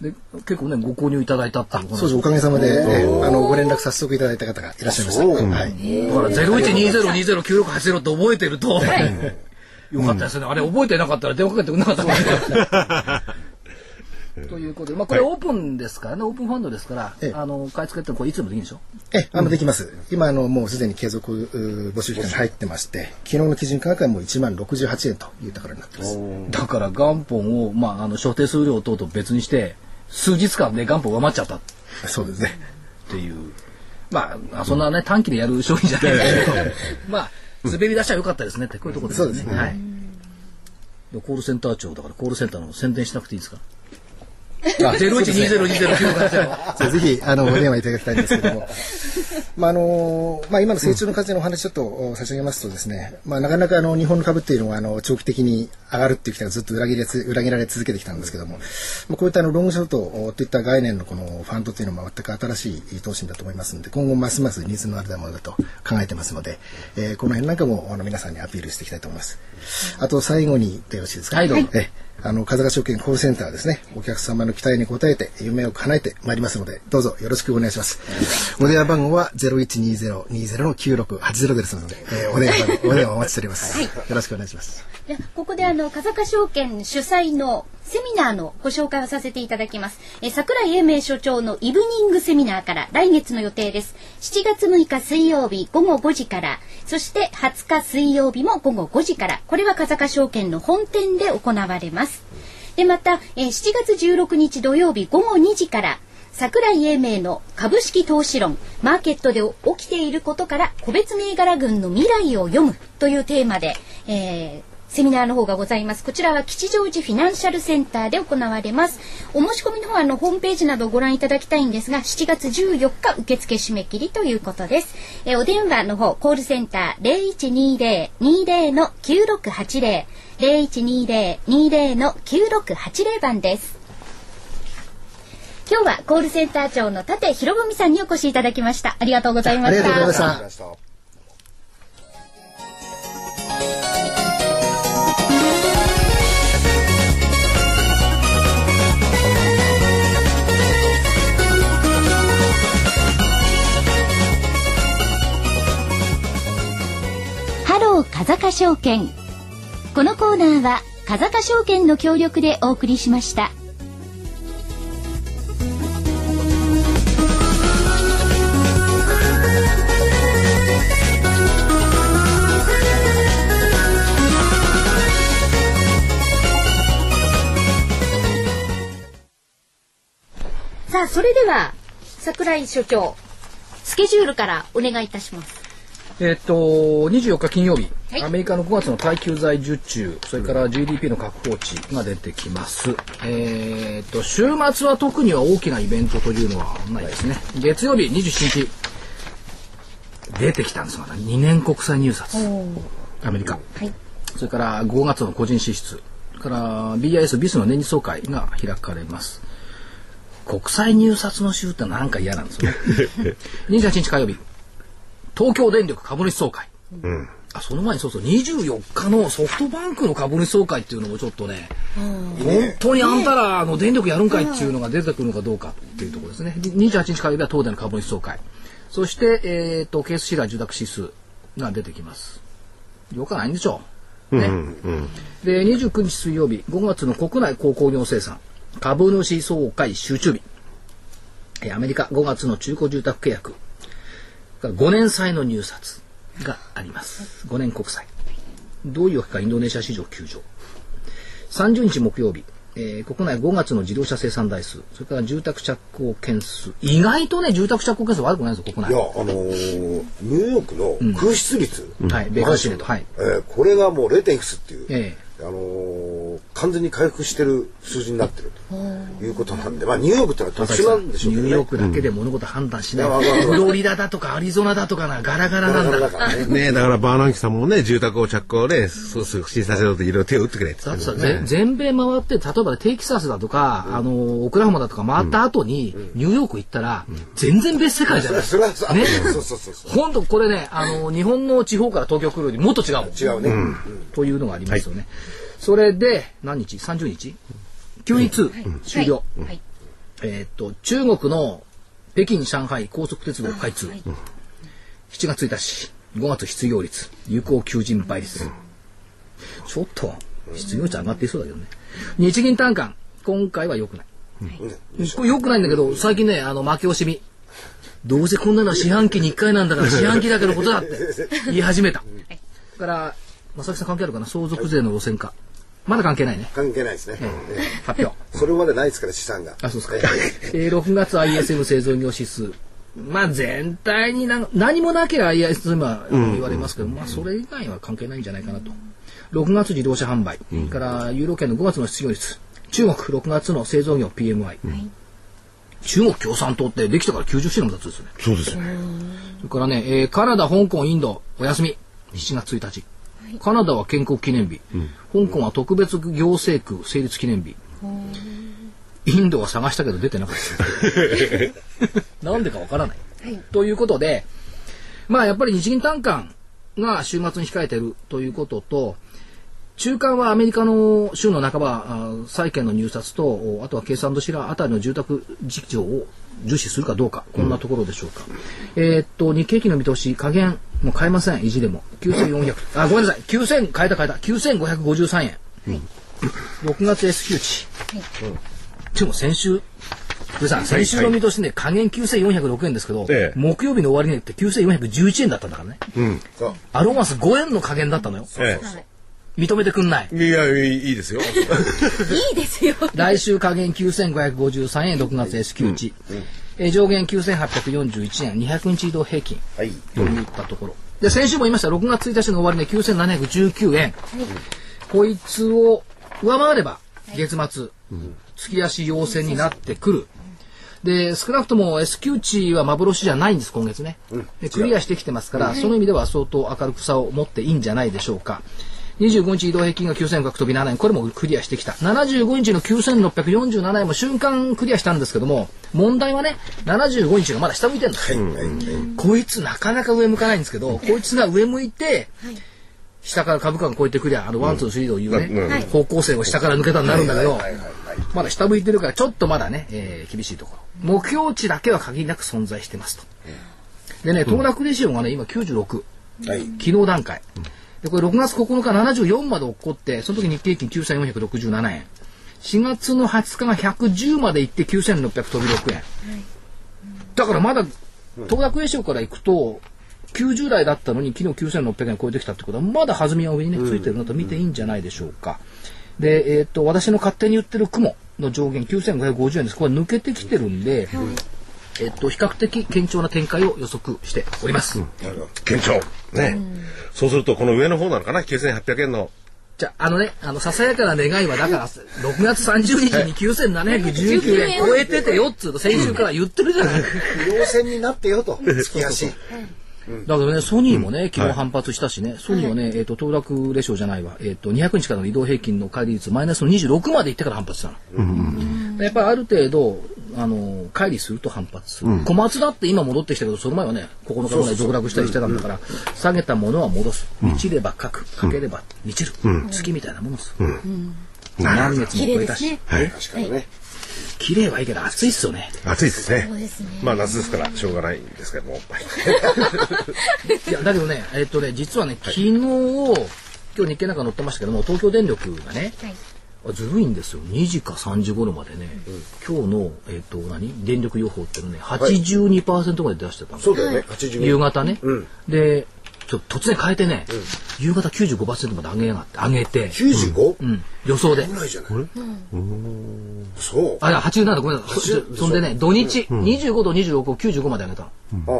で結構ねご購入いただいたっていうそうです。おかげさまで、あのご連絡早速いただいた方がいらっしゃいました。はい。だからゼロ一二ゼロ二ゼロ九六八ゼロって覚えてると、よかったですね。あれ覚えてなかったら電話かけてくれなかったかということで、まあ、これオープンですからね、オープンファンドですから、あの、買い付けってこれいつでもできるんでしょ？え、あの、できます。今、あの、もうすでに継続募集期間に入ってまして、昨日の基準価格はもう1万68円というところになってます。だから元本を、まあ、あの、所定数量等々別にして、数日間で元本上回っちゃった。そうですね。っていう。まあ、そんなね、短期でやる商品じゃないですけど、まあ、滑り出しは良かったですねって、こういうところですね。そうですね。はい。コールセンター長だからコールセンターの宣伝しなくていいですか？ゼロ一二ゼロ二ゼロ九八。ぜひあのお電話いただきたいんですけども、まああのまあ今の成長の風のお話ちょっと差し上げますとですね、まあなかなかあの日本の株っていうのはあの長期的に上がるっていう期待がずっと裏切れ裏切られ続けてきたんですけども、まあこういったあのロングショートといった概念のこのファンドというのは全く新しい投資だと思いますので、今後ますますニーズのあるものだと考えてますので、えー、この辺なんかもあの皆さんにアピールしていきたいと思います。あと最後にでよろしいですか？はい、どうぞ。えあの、風賀証券コールセンターですね、お客様の期待に応えて、夢を叶えてまいりますので、どうぞよろしくお願いします。お電話番号は0120-20-9680ですので、えー、お電話番号、お電話お待ちしております。はい、よろしくお願いします。でここであの、風賀証券主催のセミナーのご紹介をさせていただきます。え桜井英明所長のイブニングセミナーから来月の予定です。7月6日水曜日午後5時から、そして20日水曜日も午後5時から、これは風賀証券の本店で行われます。で、また、え7月16日土曜日午後2時から、桜井英明の株式投資論、マーケットで起きていることから個別銘柄群の未来を読むというテーマで、えーセミナーの方がございます。こちらは吉祥寺フィナンシャルセンターで行われます。お申し込みの方はあのホームページなどをご覧いただきたいんですが、7月14日受付締め切りということです。えお電話の方、コールセンター0120-20の9680、0120-20の9680番です。今日はコールセンター長の立博文さんにお越しいただきました。ありがとうございました。ありがとうございました。風賀証券。このコーナーは風賀証券の協力でお送りしました。さあそれでは櫻井所長スケジュールからお願いいたします。えっと、24日金曜日、はい、アメリカの5月の耐久財受注、それから GDP の確保値が出てきます。えっと、週末は特には大きなイベントというのはないですね。月曜日27日、出てきたんですまだ2年国債入札、アメリカ。はい、それから5月の個人支出、から BIS、ビスの年次総会が開かれます。国債入札の週ってなんか嫌なんですよね。28日火曜日、東京電力株主総会。うん、あその前にそうそう24日のソフトバンクの株主総会っていうのもちょっとね、本当にあんたらあの電力やるんかいっていうのが出てくるのかどうかっていうところですね。28日火曜日は東電の株主総会。そして、えっ、ー、と、ケースシラー住宅指数が出てきます。よかないんでしょう。ね。うんうん、で、29日水曜日、5月の国内鉱工業生産、株主総会集中日。アメリカ5月の中古住宅契約5年債の入札があります。5年国債。どういうわけかインドネシア市場急上。30日木曜日、えー、国内5月の自動車生産台数、それから住宅着工件数。意外とね、住宅着工件数悪くないですよ、国内。いや、あのー、ニューヨークの空室率。うん、はい、米国シネット。はい。えー、これがもう 0. いくつっていう。ええー、あのー、完全に回復してる数字になってるということなんで、まあニューヨークってのは特殊なんでしょうけどね。ニューヨークだけで物事判断しない。フロリダだとかアリゾナだとかな、ガラガラなんだ。だからね。ねだからバーナンキさんもね、住宅を着工で、そう促進させようといろいろ手を打ってくれってね。ぜ全米回って、例えばテキサスだとか、あの、オクラホマだとか回った後に、ニューヨーク行ったら、全然別世界じゃない。それはさ、ねそうそうそうそう。本当これね、あの、日本の地方から東京来るよりもっと違うもん。違うね。うんというのがありますよね。それで、何日 ?30 日 ?9 日終了。えーっと、中国の北京、上海高速鉄道開通。7月1日、5月失業率、有効求人倍率。ちょっと、失業率上がっていそうだけどね。日銀単価、今回は良くない。これ良くないんだけど、最近ね、あの、負け惜しみ。どうせこんなのは四半期に1回なんだから四半期だけのことだって言い始めた。だから、正木さん関係あるかな？相続税の路線化。まだ関係ないね。関係ないですね。ええ発表。それまでないですから資産が。あ、そうですか。えー、6月 ISM 製造業指数。まあ全体にな何もなければ ISM は言われますけど、まあそれ以外は関係ないんじゃないかなと。6月自動車販売。からユーロ圏の5月の失業率。中国6月の製造業 PMI。中国共産党ってできてから90周年も経つんですよね。そうですよね。それからね、えーカナダ、香港、インド、お休み。7月1日。カナダは建国記念日。香港は特別行政区成立記念日。インドは探したけど出てなかった。なんでかわからない。ということで、まあやっぱり日銀短観が週末に控えてるということと、中間はアメリカの週の半ば、あ債券の入札と、おあとは計算としらあたりの住宅実情を重視するかどうか、こんなところでしょうか。えーっと、日経期の見通し、加減、もう変えません、意地でも。9400、あ、ごめんなさい、9000、変えた変えた、9553円。6月 S q 値。でも先週、でさん、先週の見通しね、加減9406円ですけど、ええ木曜日の終わり値って9411円だったんだからね。そうアロマス5円の加減だったのよ。え認めてくんない。え。いや、いいいいですよ。いいですよ。来週加減9553円、6月 S q 値。えー上限9841円、200日移動平均はい。といったところ。で、先週も言いました、6月1日の終わり値9719円。こいつを上回れば、月末、月足要請になってくる。で、少なくとも S q 値は幻じゃないんです、今月ね。でクリアしてきてますから、その意味では相当明るくさを持っていいんじゃないでしょうか。25日移動平均が9500飛び7円、これもクリアしてきた。75日の9647円も瞬間クリアしたんですけども、問題はね、75日がまだ下向いてるんです。はい。はい。こいつなかなか上向かないんですけど、こいつが上向いて、下から株価が超えてくりゃ、あの、ワン、ツー、スリーというね、方向性を下から抜けたになるんだけど、まだ下向いてるから、ちょっとまだね、えー厳しいところ。目標値だけは限りなく存在してますと。でね、騰落レシオがね、今96。はい。昨日段階。で、これ6月9日74まで起こって、その時日経平均9467円。4月の20日が110まで行って9600飛び6円。だからまだ、騰落レシオから行くと、90台だったのに昨日9600円超えてきたってことは、まだ弾みは上にね、ついてるなと見ていいんじゃないでしょうか。で、えっ、と、私の勝手に言ってる雲の上限9550円です。これ抜けてきてるんで、えっと、比較的堅調な展開を予測しております。堅調。ね。そうすると、この上の方なのかな ?9800 円の。じゃあ、あのね、あの、ささやかな願いは、だから、6月30日に9719円超えててよっつうと、先週から言ってるじゃない。要線になってよと。月足。だからね、ソニーもね、昨日反発したしね、ソニーはね、えっ、と、騰落レシオじゃないわ、えっ、と、200日からの移動平均の乖離率、マイナスの26までいってから反発したの。やっぱりある程度、あの、乖離すると反発する。小松だって今戻ってきたけど、その前はね、9日ぐらい続落したりしてたんだから、下げたものは戻す。満ちれば書く。かければ満ちる。月みたいなものです。満月も超えたし。確かにね。綺麗はいいけど暑いっすよね。暑いですね。すね。まあ夏ですからしょうがないんですけども。いや、だけどね、えっとね、実はね、昨日、今日日経なんか載ってましたけども、東京電力がね、はい。あずるいんですよ。2時か3時頃までね、今日の、えっ、と、何？電力予報っていうのね、82%まで出してたの。そうだよね。82。夕方ね。うんで、ちょっと突然変えてね、夕方95%まで上げやがって、上げて、95? うん、予想で。ぐらいじゃないそう。あ、いや、87ごめんなさい。そ80そんでね、土日、25度26を95まで上げたの。ああ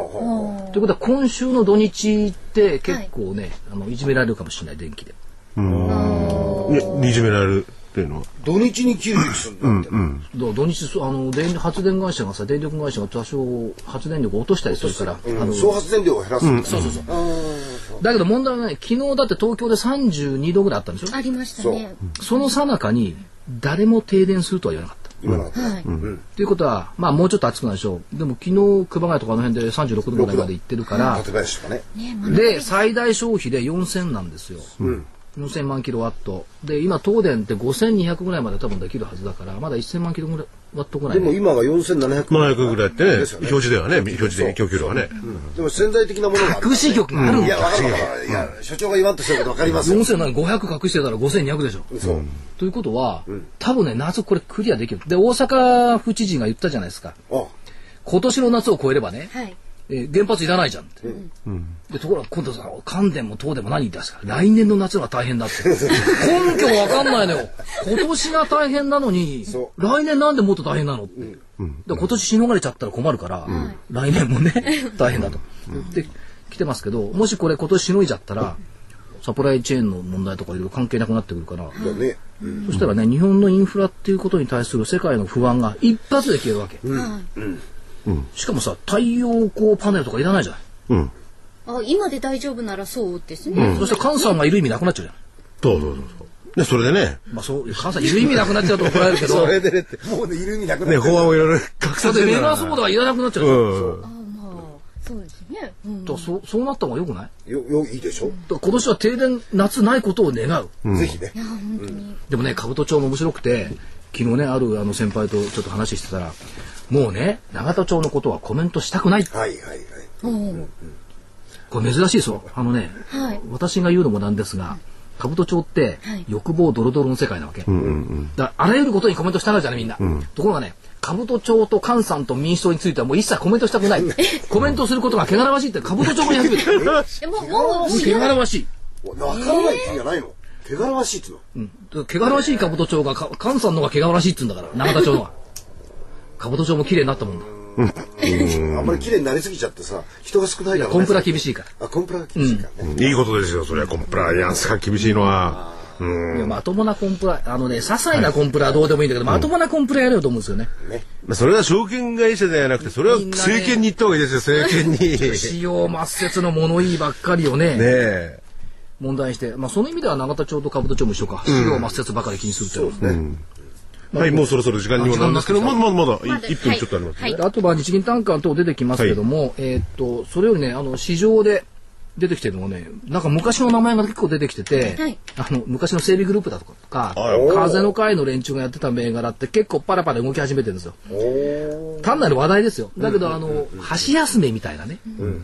ああということは、今週の土日って結構ね、あの、いじめられるかもしれない、電気で。いや、いじめられる。っていうのは？土日に90するんだって。だ土日あの電発電会社がさ電力会社が多少発電力を落としたりするから、あの総発電量を減らすんだ。そうそうそう。だけど問題はね昨日だって東京で32度ぐらいあったんでしょ？ありましたね。その最中に誰も停電するとは言わなかった。今なかった。はい。ということは、まあもうちょっと暑くなるでしょう。でも昨日、熊谷とかあの辺で36度ぐらいまで行ってるから、館林とかね。で、最大消費で4000なんですよ。4000万キロワット。で、今、東電って5200ぐらいまで多分できるはずだから、まだ1000万キロワットぐらいね、でも今が4700。700ぐらいってね、ね表示ではね、表示で供給量はね。でも潜在的なものがある。隠し局があるんいや、だよ。わかるわかる。いや、所長が言わんとしてることわかりますよ。4000なんか500隠してたら5200でしょ。そう。ということは、多分ね、夏これクリアできる。で、大阪府知事が言ったじゃないですか。あ、今年の夏を超えればね、はい。えー原発いらないじゃんって。でところが今度さ関電も東電も何言ってんですか。来年の夏が大変だって。根拠わかんないのよ。今年が大変なのにそ来年なんでもっと大変なのって、で今年しのがれちゃったら困るから、来年もね 大変だと、で来てますけどもしこれ今年しのいじゃったらサプライチェーンの問題とかいろいろ関係なくなってくるから。そしたらね日本のインフラっていうことに対する世界の不安が一発で消えるわけ、しかもさ太陽光パネルとかいらないじゃない？うん。あ、今で大丈夫ならそうですね。そして菅さんがいる意味なくなっちゃうじゃん。そうそうそうそう。で、それでね、まあそう、菅さんいる意味なくなっちゃうと怒られるけど、それでねって。もうね、いる意味なくなね、ってる法案をいろいろ隠だってメさせてガソーダはいらなくなっちゃうじゃん。うん。あ、まあ、そうですね。うん。だからそうそうなった方がよくない？よ、よ、いいでしょ？今年は停電、夏ないことを願う。ぜひね。でもね、兜町も面白くて、昨日ね、あるあの先輩とちょっと話してたら、もうね、永田町のことはコメントしたくない。はいはいはい。これ珍しいですよ。あのね、はい。私が言うのもなんですが、兜町ってはい欲望ドロドロの世界なわけ。だからあらゆることにコメントしたがるじゃないみんな。ところがね、兜町と菅さんと民主党についてはもう一切コメントしたくない。コメントすることが汚らわしいって兜町も言い始めてる。でも、もう、知汚ららわしい。わからないじゃないの手柄わしいっての。うん。汚らわしい兜町が、か菅さんの方が汚らわしいっつうんだから、永田町のが。兜町も綺麗になったもんだ。あんまり綺麗になりすぎちゃってさ、人が少ないからね。コンプラ厳しいから。あ、コンプラが厳しいからね。いいことですよ、それはコンプライアンスが厳しいのは。まともなコンプラ、あのね、些細なコンプラはどうでもいいんだけど、まともなコンプラやれよと思うんですよね。まあそれは証券会社ではなくて、それは政権に行った方がいいですよ、政権に。ね使用抹殺の物言いばっかりをね、え。問題にして、まあその意味では永田町と兜町も一緒か。使用抹殺ばかり気にするっていうのはね。はい、もうそろそろ時間にもなるんですけど、まだまだまだまだ1分ちょっとありますね。はいであとは日銀短観等出てきますけども、えーっと、それよりね、あの、市場で出てきてるのがね、なんか昔の名前が結構出てきてて、はいあの、昔の整備グループだとか、はい風の会の連中がやってた銘柄って結構パラパラ動き始めてるんですよ。単なる話題ですよ。だけど、あの、箸休めみたいなね、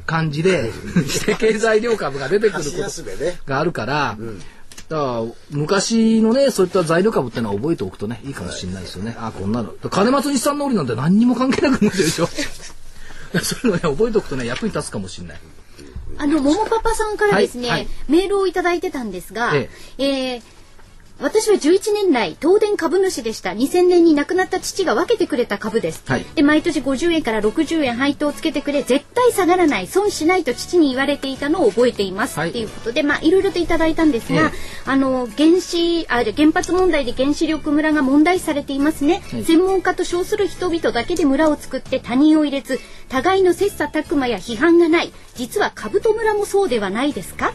感じで、して経済量株が出てくる箸こ。とがあるから、だから昔のね、そういった材料株ってのは覚えておくとね、いいかもしれないですよね。あ、こんなの。金松日産のりなんて何にも関係なくなってるでしょ。そういうのね、覚えておくとね、役に立つかもしれない。あの、ももパパさんからですね、はいはいメールをいただいてたんですが、ええー私は11年来、東電株主でした。2000年に亡くなった父が分けてくれた株です。はいで、毎年50円から60円配当をつけてくれ、絶対下がらない、損しないと父に言われていたのを覚えています。はいっていうことで、まあ、いろいろといただいたんですが、えあの、原子、あ、原発問題で原子力村が問題視されていますね。はい専門家と称する人々だけで村を作って他人を入れず、互いの切磋琢磨や批判がない。実は兜村もそうではないですか？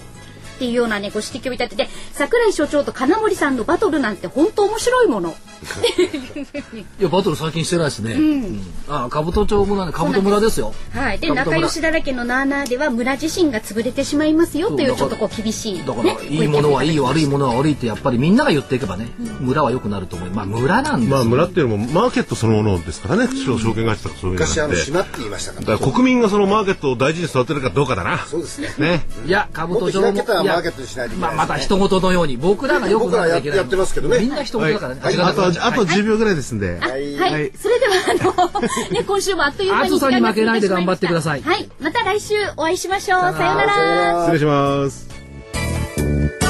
っていうようなね、ご指摘をいただいてて、桜井所長と金森さんのバトルなんて本当面白いもの。いや、バトル最近してないですね。うん。あ、兜町村ね、兜村ですよ。はい。で、仲良しだらけのナーナーでは村自身が潰れてしまいますよというちょっとこう厳しい、ね。だから、いいものはいい、悪いものは悪いって、やっぱりみんなが言っていけばね、村は良くなると思う。まあ、村なんですよまあ、村っていうのもマーケットそのものですからね、証券会社とかそういうの昔あの。島って言いましたかだら。から国民がそのマーケットを大事に育てるかどうかだな。そうですね。ね。いや、兜町も。マーケットにしないといけないねまあ、また人事のように、僕らがよくならなきゃいけない。僕らやってますけどねみんな人事だからね。あと、あと10秒ぐらいですんで。はいはい、それではあの、ね、今週もあっという間に暑さに負けないで頑張ってくださいはい、また来週お会いしましょう。さようなら。失礼します。